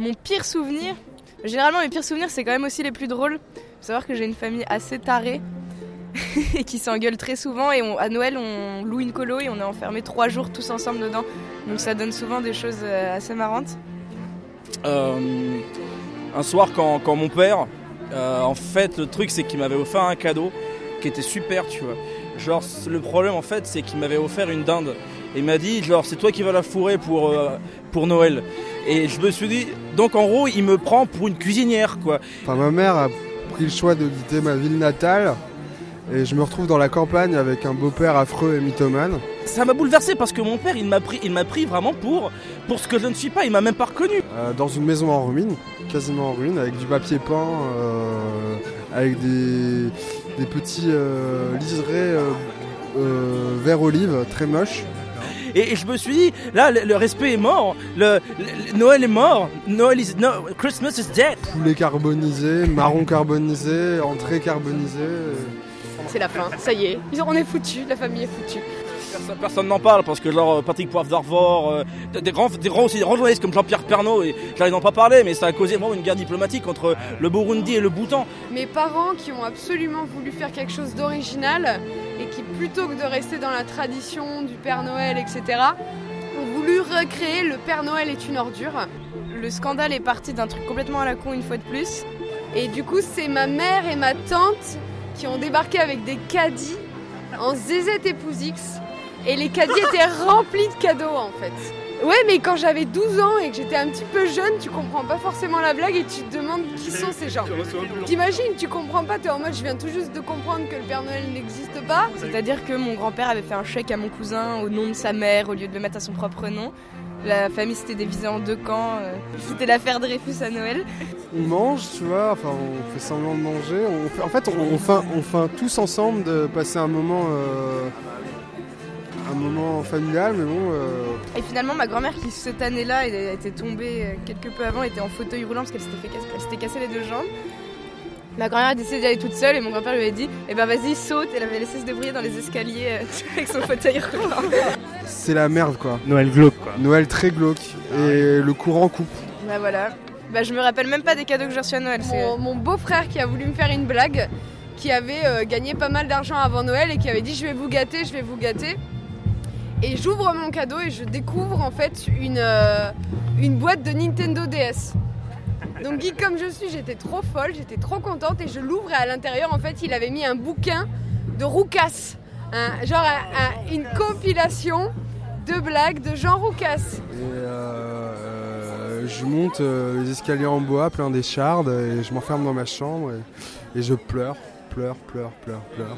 Mon pire souvenir, généralement mes pires souvenirs c'est quand même aussi les plus drôles. Faut savoir que j'ai une famille assez tarée et qui s'engueule très souvent et à Noël on loue une colo et on est enfermés trois jours tous ensemble dedans. Donc ça donne souvent des choses euh, assez marrantes. Euh, un soir quand, mon père, euh, en fait le truc c'est qu'il m'avait offert un cadeau qui était super tu vois. Genre le problème en fait c'est qu'il m'avait offert une dinde. Et il m'a dit genre c'est toi qui vas la fourrer pour, pour Noël. Et je me suis dit, donc en gros il me prend pour une cuisinière quoi. Enfin ma mère a pris le choix de quitter ma ville natale et je me retrouve dans la campagne avec un beau-père affreux et mythomane. Ça m'a bouleversé parce que mon père, il m'a pris, il m'a pris vraiment pour, pour ce que je ne suis pas. Il m'a même pas reconnu. Euh, dans une maison en ruine, quasiment en ruine, avec du papier peint, euh, avec des, des petits euh, liserés vert olive très moches. Et, je me suis dit, là, le, respect est mort, le, Noël est mort, Noël is, no, Christmas is dead. Poulet carbonisé, marron carbonisé, entrée carbonisée c'est la fin, ça y est, on est foutu, la famille est foutue. Personne n'en parle parce que genre Patrick Poivre d'Arvor, euh, des grands, des grands, aussi, des grands journalistes comme Jean-Pierre Pernaud, et j'arrive n'en pas parler, mais ça a causé vraiment une guerre diplomatique entre le Burundi et le Bhoutan. Mes parents qui ont absolument voulu faire quelque chose d'original qui plutôt que de rester dans la tradition du Père Noël, etc., ont voulu recréer le Père Noël est une ordure. Le scandale est parti d'un truc complètement à la con une fois de plus. Et du coup, c'est ma mère et ma tante qui ont débarqué avec des caddies en ZZ épouse X. Et les caddies étaient remplis de cadeaux en fait. Ouais, mais quand j'avais 12 ans et que j'étais un petit peu jeune, tu comprends pas forcément la blague et tu te demandes qui sont ces gens. T'imagines, tu comprends pas, t'es en mode je viens tout juste de comprendre que le Père Noël n'existe pas. C'est-à-dire que mon grand-père avait fait un chèque à mon cousin au nom de sa mère au lieu de le mettre à son propre nom. La famille s'était divisée en deux camps. Euh, c'était l'affaire Dreyfus à Noël. On mange, tu vois, enfin on fait semblant de manger. en fait, on, fait, on fait tous ensemble de passer un moment, euh, un moment familial, mais bon. Euh, Et finalement, ma grand-mère qui cette année-là était tombée quelque peu avant, était en fauteuil roulant parce qu'elle s'était cassé les deux jambes. Ma grand-mère a décidé d'y aller toute seule et mon grand-père lui a dit Eh ben vas-y, saute. Elle avait laissé se débrouiller dans les escaliers euh, avec son fauteuil roulant. C'est la merde quoi. Noël glauque quoi. Noël très glauque. Et le courant coupe. Bah voilà. Bah je me rappelle même pas des cadeaux que j'ai reçus à Noël. Mon, mon beau-frère qui a voulu me faire une blague, qui avait euh, gagné pas mal d'argent avant Noël et qui avait dit Je vais vous gâter, je vais vous gâter. Et j'ouvre mon cadeau et je découvre en fait une, euh, une boîte de Nintendo DS. Donc geek comme je suis, j'étais trop folle, j'étais trop contente et je l'ouvre et à l'intérieur en fait il avait mis un bouquin de Roucas, genre une compilation de blagues de Jean Roucas. Et euh, je monte euh, les escaliers en bois plein d'échardes et je m'enferme dans ma chambre et je pleure, pleure, pleure, pleure, pleure.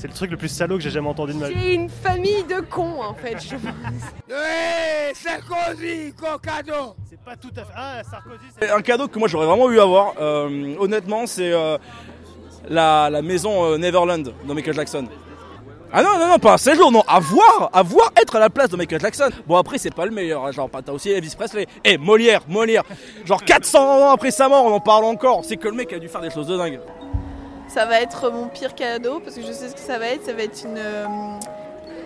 C'est le truc le plus salaud que j'ai jamais entendu de ma vie. C'est une famille de cons en fait, je Sarkozy, cadeau C'est pas tout à fait. Ah, Sarkozy, c'est. Un cadeau que moi j'aurais vraiment eu à voir, euh, honnêtement, c'est euh, la, maison euh, Neverland de Michael Jackson. Ah non, non, non, pas un séjour, non, à voir, à voir être à la place de Michael Jackson. Bon, après, c'est pas le meilleur, hein, genre, t'as aussi Elvis Presley. Eh, Molière, Molière. Genre, 400 ans après sa mort, on en parle encore. C'est que le mec a dû faire des choses de dingue ça va être mon pire cadeau parce que je sais ce que ça va être. Ça va être une. Euh,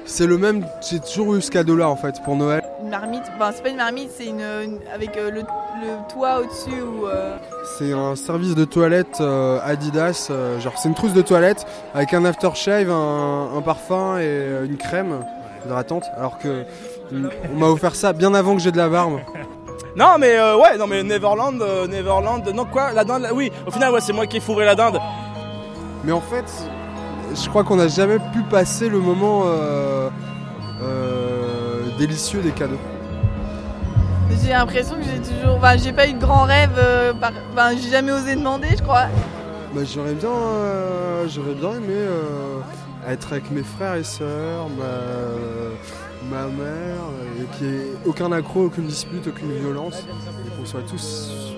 c'est le même, j'ai toujours eu ce cadeau-là en fait pour Noël. Une marmite, enfin c'est pas une marmite, c'est une, avec euh, le, toit au-dessus ou. Euh, c'est un service de toilette Adidas, genre c'est une trousse de toilette avec un aftershave, un, un parfum et une crème hydratante. Alors que on m'a offert ça bien avant que j'ai de la barbe. Non mais ouais, non mais Neverland, Neverland, non quoi, la dinde, oui, au final ouais c'est moi qui ai fourré la dinde. Mais en fait, je crois qu'on n'a jamais pu passer le moment euh, euh, délicieux des cadeaux. J'ai l'impression que j'ai toujours. Enfin, j'ai pas eu de grand rêve. Euh, enfin, j'ai jamais osé demander, je crois. Bah, j'aurais bien, j'aurais bien aimé être avec mes frères et sœurs, ma, ma mère, et qu'il n'y ait aucun accro, aucune dispute, aucune violence, et qu'on soit tous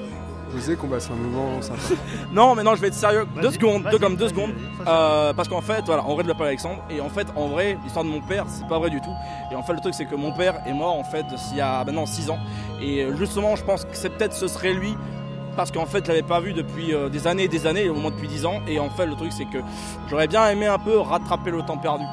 qu'on passe un moment non, mais non, je vais être sérieux. Deux secondes, deux comme deux secondes. Euh, parce qu'en fait, voilà, en vrai, de l'appelle Alexandre. Et en fait, en vrai, l'histoire de mon père, c'est pas vrai du tout. Et en fait, le truc, c'est que mon père est mort, en fait, il y a maintenant 6 ans. Et euh, justement, je pense que c'est peut-être ce serait lui. Parce qu'en fait, je l'avais pas vu depuis euh, des années et des années, au moins depuis 10 ans. Et en fait, le truc, c'est que j'aurais bien aimé un peu rattraper le temps perdu.